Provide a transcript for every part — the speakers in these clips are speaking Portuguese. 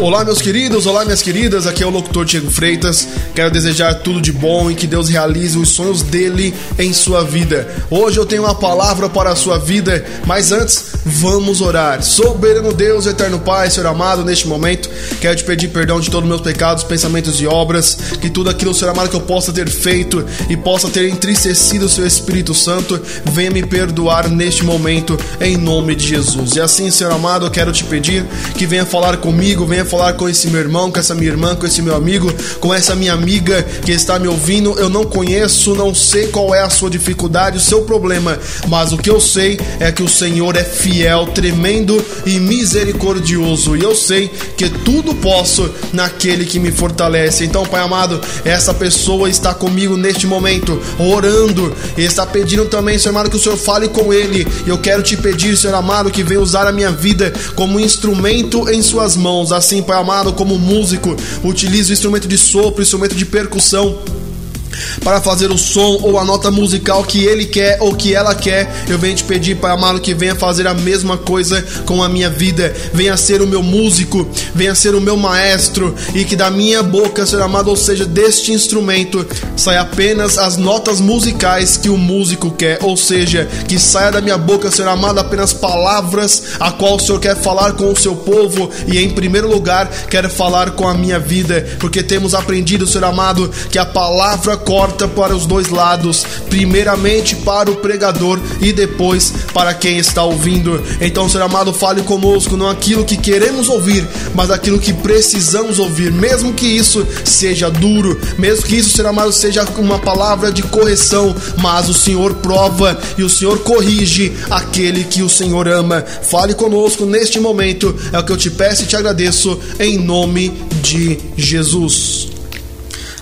Olá, meus queridos, olá, minhas queridas. Aqui é o locutor Diego Freitas. Quero desejar tudo de bom e que Deus realize os sonhos dele em sua vida. Hoje eu tenho uma palavra para a sua vida, mas antes, vamos orar. Soberano Deus, eterno Pai, Senhor amado, neste momento, quero te pedir perdão de todos os meus pecados, pensamentos e obras, que tudo aquilo, Senhor amado, que eu possa ter feito e possa ter entristecido o seu Espírito Santo, venha me perdoar neste momento, em nome de Jesus. E assim, Senhor amado, eu quero te pedir que venha falar comigo, venha falar com esse meu irmão, com essa minha irmã, com esse meu amigo, com essa minha amiga que está me ouvindo. Eu não conheço, não sei qual é a sua dificuldade, o seu problema, mas o que eu sei é que o Senhor é fiel, tremendo e misericordioso. E eu sei que tudo posso naquele que me fortalece. Então, Pai amado, essa pessoa está comigo neste momento, orando, e está pedindo também, Senhor amado, que o Senhor fale com ele. Eu quero te pedir, Senhor amado, que venha usar a minha vida como instrumento em suas mãos. Assim, Pai amado, como músico, utilize o instrumento de sopro, instrumento de percussão para fazer o som ou a nota musical que ele quer ou que ela quer. Eu venho te pedir, Pai amado, que venha fazer a mesma coisa com a minha vida. Venha ser o meu músico, venha ser o meu maestro e que da minha boca, Senhor amado, ou seja, deste instrumento, saia apenas as notas musicais que o músico quer, ou seja, que saia da minha boca, Senhor amado, apenas palavras a qual o Senhor quer falar com o seu povo e em primeiro lugar quer falar com a minha vida, porque temos aprendido, Senhor amado, que a palavra corta para os dois lados, primeiramente para o pregador e depois para quem está ouvindo. Então, Senhor amado, fale conosco, não aquilo que queremos ouvir, mas aquilo que precisamos ouvir, mesmo que isso seja duro, mesmo que isso, Senhor amado, seja uma palavra de correção, mas o Senhor prova e o Senhor corrige aquele que o Senhor ama. Fale conosco neste momento, é o que eu te peço e te agradeço em nome de Jesus.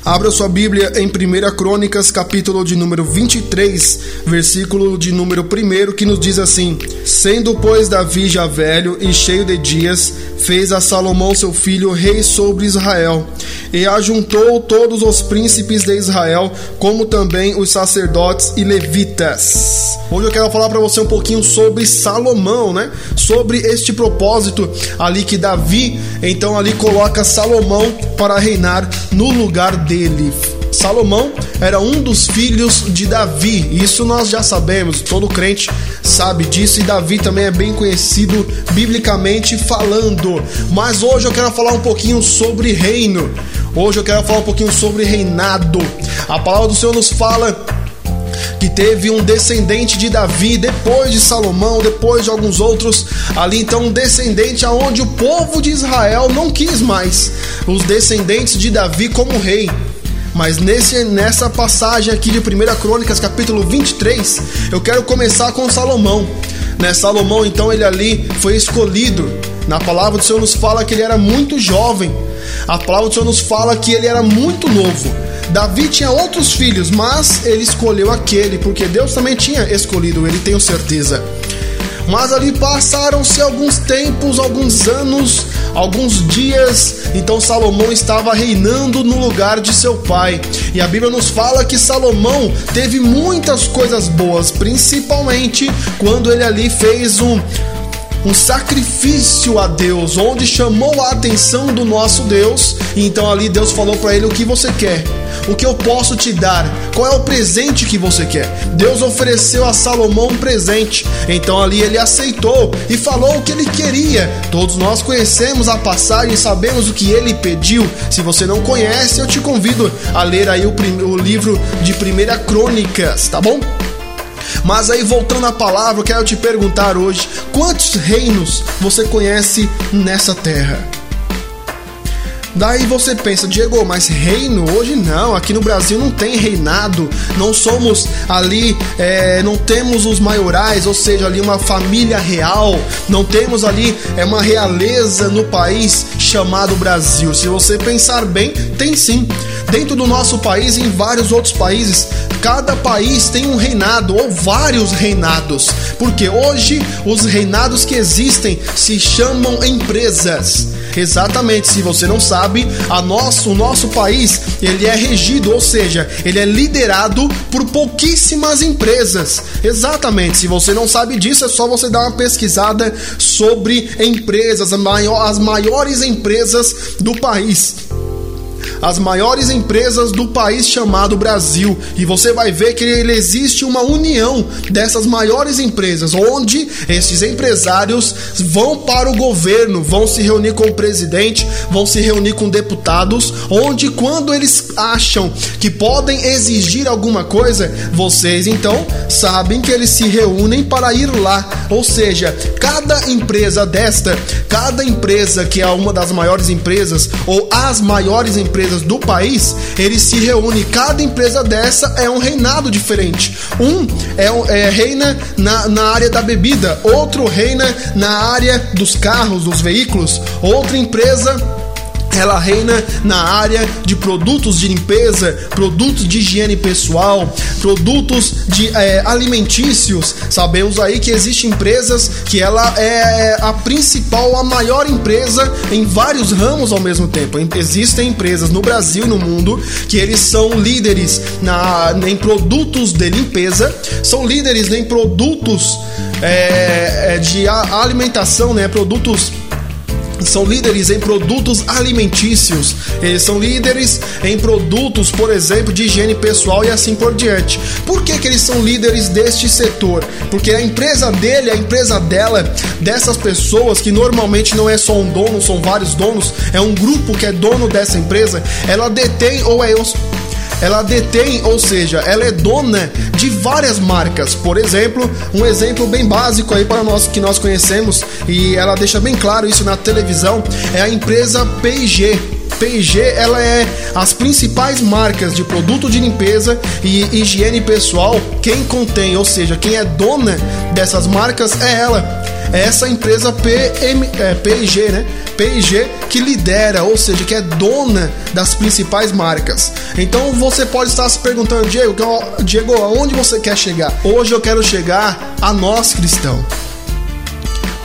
Abra sua Bíblia em 1 Crônicas, capítulo de número 23, versículo de número 1, que nos diz assim: Sendo, pois, Davi já velho e cheio de dias, fez a Salomão seu filho rei sobre Israel, e ajuntou todos os príncipes de Israel, como também os sacerdotes e levitas. Hoje eu quero falar para você um pouquinho sobre Salomão, né? Sobre este propósito ali que Davi, então ali coloca Salomão para reinar no lugar Salomão era um dos filhos de Davi, isso nós já sabemos, todo crente sabe disso, e Davi também é bem conhecido biblicamente falando. Mas hoje eu quero falar um pouquinho sobre reino, hoje eu quero falar um pouquinho sobre reinado. A palavra do Senhor nos fala que teve um descendente de Davi depois de Salomão, depois de alguns outros ali, então um descendente aonde o povo de Israel não quis mais os descendentes de Davi como rei. Mas nesse, nessa passagem aqui de 1 Crônicas, capítulo 23, eu quero começar com Salomão. Né? Salomão, então, ele ali foi escolhido. Na palavra do Senhor nos fala que ele era muito jovem. A palavra do Senhor nos fala que ele era muito novo. Davi tinha outros filhos, mas ele escolheu aquele, porque Deus também tinha escolhido ele, tenho certeza. Mas ali passaram-se alguns tempos, alguns anos, alguns dias, então Salomão estava reinando no lugar de seu pai. E a Bíblia nos fala que Salomão teve muitas coisas boas, principalmente quando ele ali fez um um sacrifício a Deus, onde chamou a atenção do nosso Deus. E então ali Deus falou para ele o que você quer o que eu posso te dar? Qual é o presente que você quer? Deus ofereceu a Salomão um presente, então ali ele aceitou e falou o que ele queria. Todos nós conhecemos a passagem, sabemos o que ele pediu. Se você não conhece, eu te convido a ler aí o, o livro de Primeira Crônicas, tá bom? Mas aí voltando à palavra, eu quero te perguntar hoje: quantos reinos você conhece nessa terra? Daí você pensa, Diego, mas reino hoje não, aqui no Brasil não tem reinado, não somos ali, é, não temos os maiorais, ou seja, ali uma família real, não temos ali é uma realeza no país chamado Brasil. Se você pensar bem, tem sim. Dentro do nosso país e em vários outros países, cada país tem um reinado ou vários reinados, porque hoje os reinados que existem se chamam empresas. Exatamente, se você não sabe, a nosso, o nosso país, ele é regido, ou seja, ele é liderado por pouquíssimas empresas. Exatamente, se você não sabe disso, é só você dar uma pesquisada sobre empresas, as maiores empresas do país as maiores empresas do país chamado Brasil. E você vai ver que existe uma união dessas maiores empresas, onde esses empresários vão para o governo, vão se reunir com o presidente, vão se reunir com deputados, onde quando eles acham que podem exigir alguma coisa, vocês então sabem que eles se reúnem para ir lá. Ou seja, cada empresa desta, cada empresa que é uma das maiores empresas ou as maiores empresas empresas do país, eles se reúnem. Cada empresa dessa é um reinado diferente. Um é, é reina na, na área da bebida, outro reina na área dos carros, dos veículos, outra empresa ela reina na área de produtos de limpeza, produtos de higiene pessoal, produtos de é, alimentícios. Sabemos aí que existem empresas que ela é a principal, a maior empresa em vários ramos ao mesmo tempo. Existem empresas no Brasil e no mundo que eles são líderes na, em produtos de limpeza, são líderes em produtos é, é de alimentação, né? Produtos são líderes em produtos alimentícios, eles são líderes em produtos, por exemplo, de higiene pessoal e assim por diante. Por que, que eles são líderes deste setor? Porque a empresa dele, a empresa dela, dessas pessoas que normalmente não é só um dono, são vários donos, é um grupo que é dono dessa empresa, ela detém ou é ela detém, ou seja, ela é dona de várias marcas. Por exemplo, um exemplo bem básico aí para nós que nós conhecemos e ela deixa bem claro isso na televisão é a empresa P&G. P&G ela é as principais marcas de produto de limpeza e higiene pessoal. Quem contém, ou seja, quem é dona dessas marcas é ela. É essa empresa PM, é, P&G, né? P&G que lidera, ou seja, que é dona das principais marcas. Então você pode estar se perguntando, Diego, Diego, aonde você quer chegar? Hoje eu quero chegar a nós cristãos.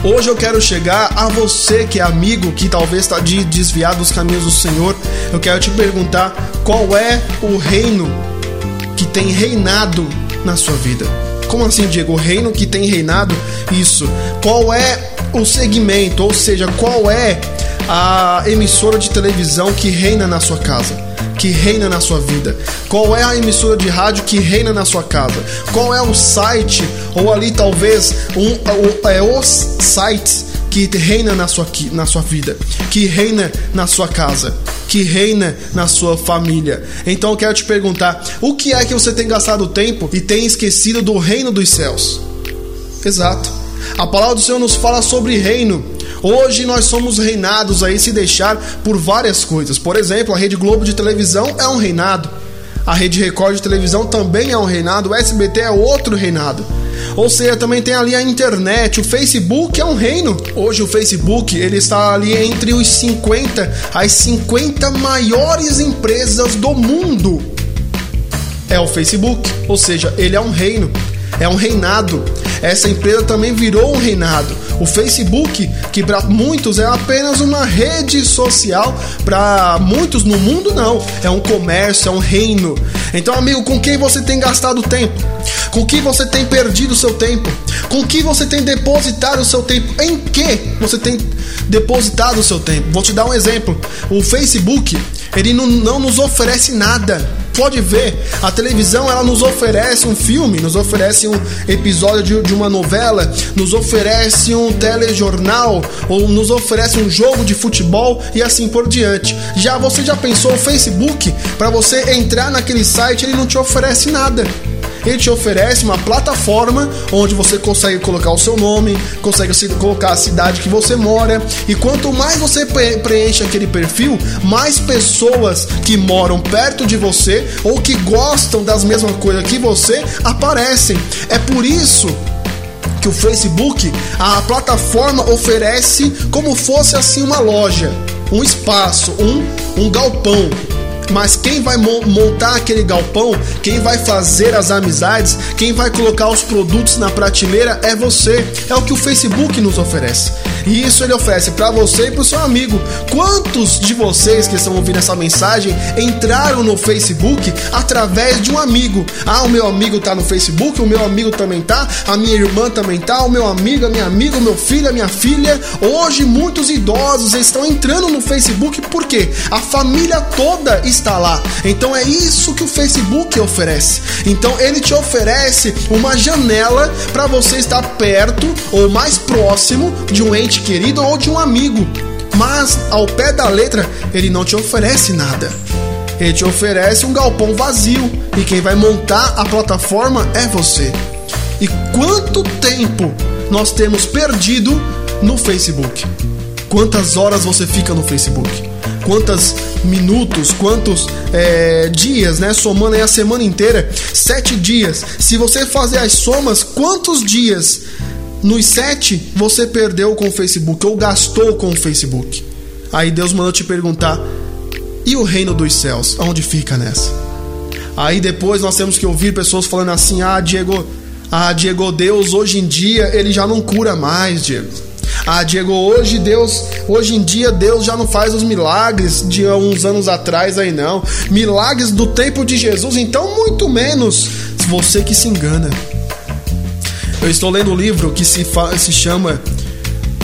Hoje eu quero chegar a você que é amigo, que talvez está de desviado dos caminhos do Senhor. Eu quero te perguntar qual é o reino que tem reinado na sua vida. Como assim, Diego? O reino que tem reinado? Isso. Qual é o segmento, ou seja, qual é a emissora de televisão que reina na sua casa? Que reina na sua vida? Qual é a emissora de rádio que reina na sua casa? Qual é o site, ou ali talvez um, é, os sites que reina na sua, na sua vida, que reina na sua casa, que reina na sua família. Então eu quero te perguntar: o que é que você tem gastado tempo e tem esquecido do reino dos céus? Exato. A palavra do Senhor nos fala sobre reino. Hoje nós somos reinados aí se deixar por várias coisas. Por exemplo, a Rede Globo de televisão é um reinado. A Rede Record de televisão também é um reinado. O SBT é outro reinado. Ou seja, também tem ali a internet, o Facebook é um reino. Hoje o Facebook, ele está ali entre os 50, as 50 maiores empresas do mundo. É o Facebook, ou seja, ele é um reino, é um reinado essa empresa também virou um reinado. O Facebook, que para muitos é apenas uma rede social, para muitos no mundo não, é um comércio, é um reino. Então, amigo, com quem você tem gastado tempo? Com que você tem perdido o seu tempo? Com que você tem depositado o seu tempo? Em que você tem depositado o seu tempo? Vou te dar um exemplo. O Facebook, ele não, não nos oferece nada pode ver, a televisão ela nos oferece um filme, nos oferece um episódio de, de uma novela, nos oferece um telejornal ou nos oferece um jogo de futebol e assim por diante. Já você já pensou o Facebook para você entrar naquele site ele não te oferece nada ele te oferece uma plataforma onde você consegue colocar o seu nome, consegue colocar a cidade que você mora, e quanto mais você preenche aquele perfil, mais pessoas que moram perto de você ou que gostam das mesmas coisas que você aparecem. É por isso que o Facebook, a plataforma oferece como fosse assim uma loja, um espaço, um, um galpão mas quem vai montar aquele galpão, quem vai fazer as amizades, quem vai colocar os produtos na prateleira é você. É o que o Facebook nos oferece. E isso ele oferece para você e para o seu amigo. Quantos de vocês que estão ouvindo essa mensagem entraram no Facebook através de um amigo? Ah, o meu amigo tá no Facebook, o meu amigo também tá, a minha irmã também tá, o meu amigo, a minha amiga, o meu filho, a minha filha. Hoje muitos idosos estão entrando no Facebook porque a família toda está lá. Então é isso que o Facebook oferece. Então ele te oferece uma janela para você estar perto ou mais próximo de um ente querido ou de um amigo. Mas ao pé da letra, ele não te oferece nada. Ele te oferece um galpão vazio e quem vai montar a plataforma é você. E quanto tempo nós temos perdido no Facebook? Quantas horas você fica no Facebook? Quantos minutos, quantos é, dias, né? Somando aí a semana inteira, sete dias. Se você fazer as somas, quantos dias nos sete você perdeu com o Facebook ou gastou com o Facebook? Aí Deus mandou te perguntar: e o reino dos céus? Aonde fica nessa? Aí depois nós temos que ouvir pessoas falando assim: ah, Diego, ah, Diego, Deus hoje em dia ele já não cura mais, Diego. Ah, Diego, hoje Deus, hoje em dia Deus já não faz os milagres de uns anos atrás aí não. Milagres do tempo de Jesus, então muito menos você que se engana. Eu estou lendo um livro que se, se chama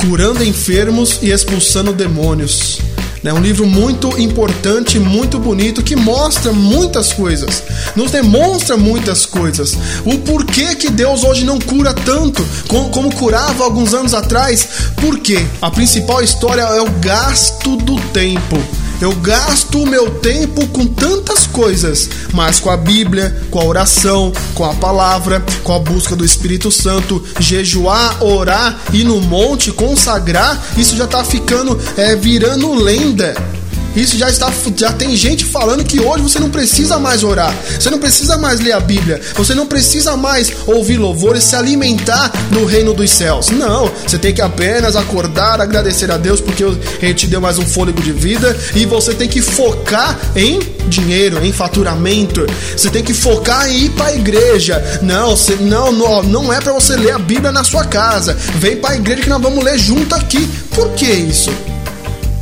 Curando Enfermos e Expulsando Demônios. É um livro muito importante, muito bonito, que mostra muitas coisas, nos demonstra muitas coisas. O porquê que Deus hoje não cura tanto como, curava alguns anos atrás. Por quê? A principal história é o gasto do tempo. Eu gasto o meu tempo com tantas coisas, mas com a Bíblia, com a oração, com a palavra, com a busca do Espírito Santo, jejuar, orar, ir no monte, consagrar, isso já tá ficando, é, virando lenda. Isso já está, já tem gente falando que hoje você não precisa mais orar, você não precisa mais ler a Bíblia, você não precisa mais ouvir louvores, se alimentar no reino dos céus. Não, você tem que apenas acordar, agradecer a Deus porque Ele te deu mais um fôlego de vida e você tem que focar em dinheiro, em faturamento. Você tem que focar em ir para a igreja. Não, você, não, não, não é para você ler a Bíblia na sua casa. Vem para a igreja que nós vamos ler junto aqui. Por que isso?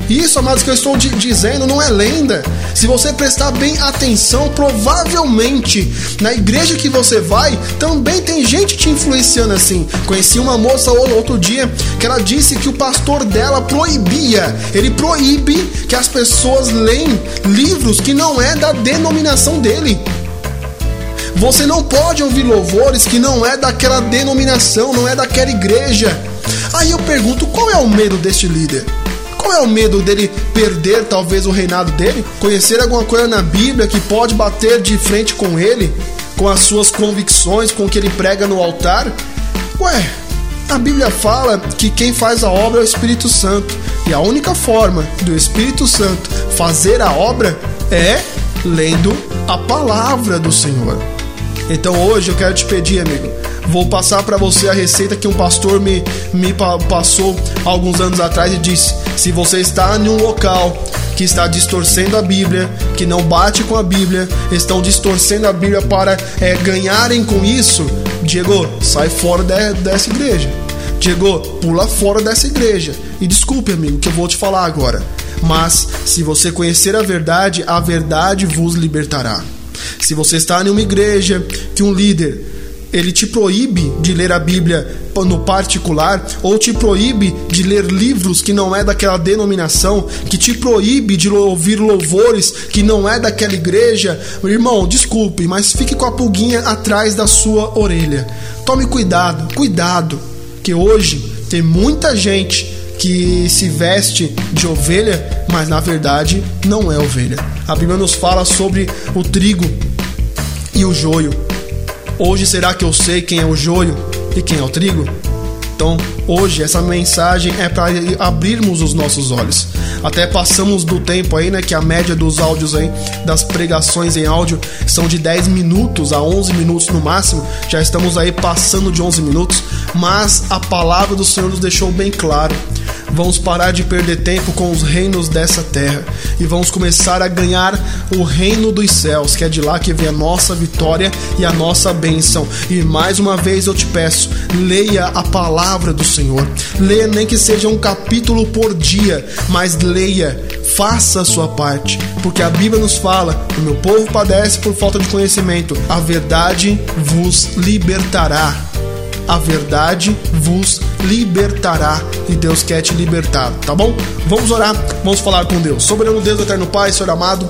Isso, amados, que eu estou dizendo não é lenda. Se você prestar bem atenção, provavelmente na igreja que você vai também tem gente te influenciando assim. Conheci uma moça outro dia que ela disse que o pastor dela proibia, ele proíbe que as pessoas leem livros que não é da denominação dele. Você não pode ouvir louvores que não é daquela denominação, não é daquela igreja. Aí eu pergunto, qual é o medo deste líder? Qual é o medo dele perder talvez o reinado dele? Conhecer alguma coisa na Bíblia que pode bater de frente com ele, com as suas convicções, com o que ele prega no altar? Ué, a Bíblia fala que quem faz a obra é o Espírito Santo. E a única forma do Espírito Santo fazer a obra é lendo a palavra do Senhor. Então hoje eu quero te pedir, amigo, vou passar para você a receita que um pastor me, me passou alguns anos atrás e disse: se você está em um local que está distorcendo a Bíblia, que não bate com a Bíblia, estão distorcendo a Bíblia para é, ganharem com isso, Diego, sai fora de, dessa igreja. Diego, pula fora dessa igreja. E desculpe, amigo, que eu vou te falar agora. Mas se você conhecer a verdade, a verdade vos libertará. Se você está em uma igreja que um líder ele te proíbe de ler a Bíblia no particular ou te proíbe de ler livros que não é daquela denominação, que te proíbe de ouvir louvores que não é daquela igreja, irmão, desculpe, mas fique com a pulguinha atrás da sua orelha. Tome cuidado, cuidado, que hoje tem muita gente que se veste de ovelha, mas na verdade não é ovelha. A Bíblia nos fala sobre o trigo e o joio. Hoje será que eu sei quem é o joio e quem é o trigo? Então, hoje essa mensagem é para abrirmos os nossos olhos. Até passamos do tempo aí, né, que a média dos áudios aí das pregações em áudio são de 10 minutos a 11 minutos no máximo. Já estamos aí passando de 11 minutos, mas a palavra do Senhor nos deixou bem claro Vamos parar de perder tempo com os reinos dessa terra e vamos começar a ganhar o reino dos céus, que é de lá que vem a nossa vitória e a nossa bênção. E mais uma vez eu te peço, leia a palavra do Senhor. Leia nem que seja um capítulo por dia, mas leia, faça a sua parte, porque a Bíblia nos fala: o meu povo padece por falta de conhecimento. A verdade vos libertará a verdade vos libertará e Deus quer te libertar, tá bom? Vamos orar, vamos falar com Deus. Soberano Deus, eterno Pai, Senhor amado,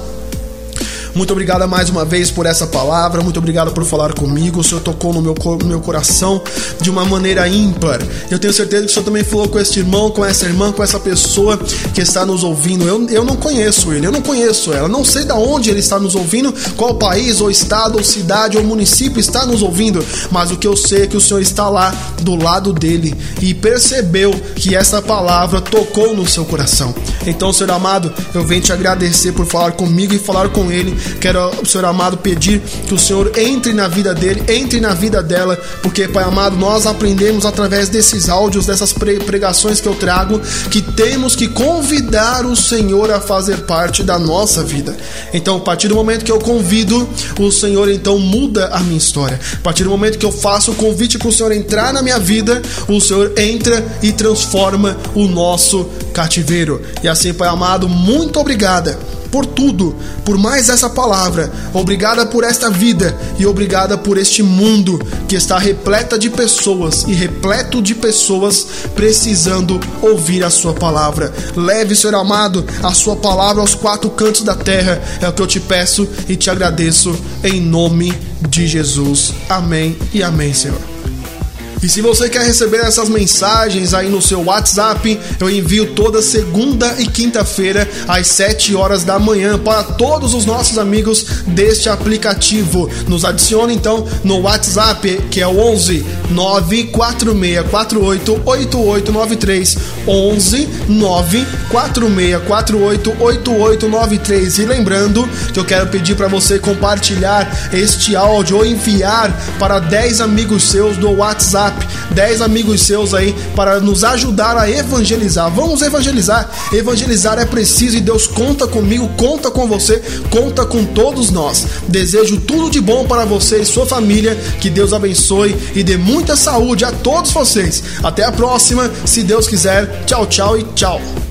muito obrigado mais uma vez por essa palavra, muito obrigado por falar comigo. O Senhor tocou no meu, no meu coração de uma maneira ímpar. Eu tenho certeza que o Senhor também falou com este irmão, com essa irmã, com essa pessoa que está nos ouvindo. Eu, eu não conheço ele, eu não conheço ela, não sei de onde ele está nos ouvindo, qual país, ou estado, ou cidade, ou município está nos ouvindo, mas o que eu sei é que o Senhor está lá do lado dele e percebeu que essa palavra tocou no seu coração. Então, Senhor amado, eu venho te agradecer por falar comigo e falar com ele Quero, Senhor amado, pedir que o Senhor entre na vida dele, entre na vida dela, porque, Pai amado, nós aprendemos através desses áudios, dessas pregações que eu trago, que temos que convidar o Senhor a fazer parte da nossa vida. Então, a partir do momento que eu convido, o Senhor então muda a minha história. A partir do momento que eu faço o convite para o Senhor entrar na minha vida, o Senhor entra e transforma o nosso cativeiro. E assim, Pai amado, muito obrigada por tudo, por mais essa palavra. Obrigada por esta vida e obrigada por este mundo que está repleta de pessoas e repleto de pessoas precisando ouvir a sua palavra. Leve, Senhor amado, a sua palavra aos quatro cantos da terra. É o que eu te peço e te agradeço em nome de Jesus. Amém e amém, Senhor. E se você quer receber essas mensagens aí no seu WhatsApp, eu envio toda segunda e quinta-feira às 7 horas da manhã para todos os nossos amigos deste aplicativo. Nos adicione então no WhatsApp, que é o 11 94648 8893 11 94648 8893 e lembrando que eu quero pedir para você compartilhar este áudio ou enviar para 10 amigos seus do WhatsApp WhatsApp, 10 amigos seus aí para nos ajudar a evangelizar. Vamos evangelizar. Evangelizar é preciso e Deus conta comigo, conta com você, conta com todos nós. Desejo tudo de bom para você e sua família. Que Deus abençoe e dê muita saúde a todos vocês. Até a próxima, se Deus quiser. Tchau, tchau e tchau.